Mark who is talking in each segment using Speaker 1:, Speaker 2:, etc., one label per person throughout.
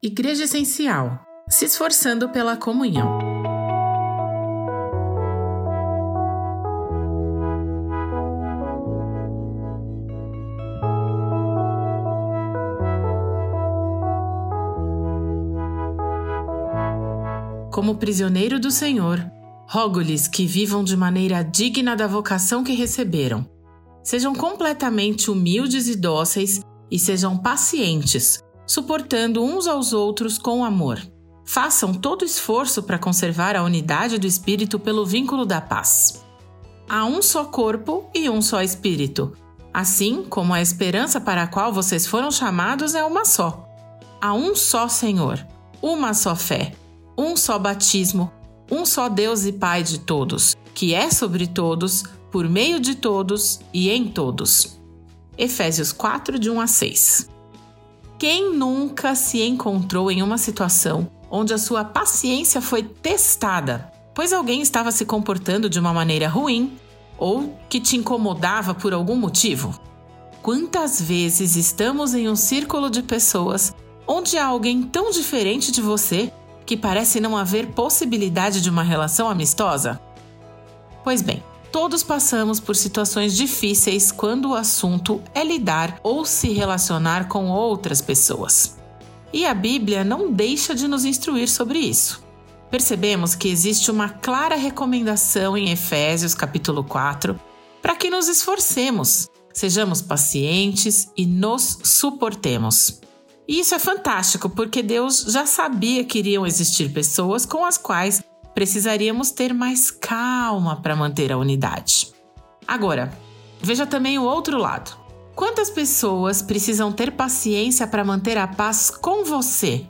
Speaker 1: Igreja Essencial se esforçando pela comunhão. Como prisioneiro do Senhor, rogo-lhes que vivam de maneira digna da vocação que receberam. Sejam completamente humildes e dóceis e sejam pacientes suportando uns aos outros com amor. Façam todo esforço para conservar a unidade do espírito pelo vínculo da paz. Há um só corpo e um só espírito, assim como a esperança para a qual vocês foram chamados é uma só. Há um só Senhor, uma só fé, um só batismo, um só Deus e Pai de todos, que é sobre todos, por meio de todos e em todos. Efésios 4, de 1 a 6. Quem nunca se encontrou em uma situação onde a sua paciência foi testada, pois alguém estava se comportando de uma maneira ruim ou que te incomodava por algum motivo? Quantas vezes estamos em um círculo de pessoas onde há alguém tão diferente de você que parece não haver possibilidade de uma relação amistosa? Pois bem, Todos passamos por situações difíceis quando o assunto é lidar ou se relacionar com outras pessoas. E a Bíblia não deixa de nos instruir sobre isso. Percebemos que existe uma clara recomendação em Efésios capítulo 4 para que nos esforcemos, sejamos pacientes e nos suportemos. E isso é fantástico porque Deus já sabia que iriam existir pessoas com as quais precisaríamos ter mais calma para manter a unidade. Agora, veja também o outro lado. Quantas pessoas precisam ter paciência para manter a paz com você?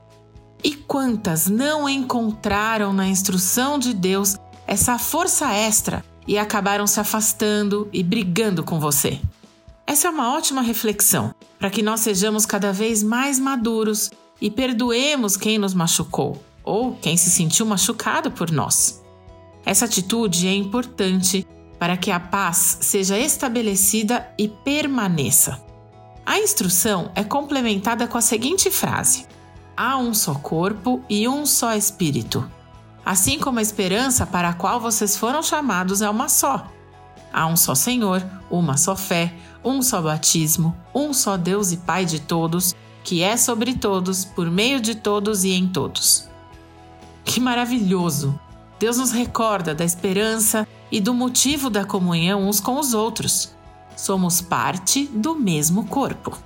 Speaker 1: E quantas não encontraram na instrução de Deus essa força extra e acabaram se afastando e brigando com você? Essa é uma ótima reflexão para que nós sejamos cada vez mais maduros e perdoemos quem nos machucou ou quem se sentiu machucado por nós. Essa atitude é importante para que a paz seja estabelecida e permaneça. A instrução é complementada com a seguinte frase: Há um só corpo e um só espírito. Assim como a esperança para a qual vocês foram chamados é uma só. Há um só Senhor, uma só fé, um só batismo, um só Deus e Pai de todos, que é sobre todos, por meio de todos e em todos. Que maravilhoso! Deus nos recorda da esperança e do motivo da comunhão uns com os outros. Somos parte do mesmo corpo.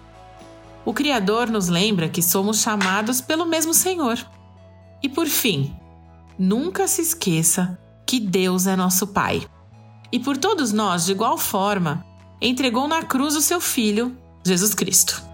Speaker 1: O Criador nos lembra que somos chamados pelo mesmo Senhor. E por fim, nunca se esqueça que Deus é nosso Pai. E por todos nós, de igual forma, entregou na cruz o seu Filho, Jesus Cristo.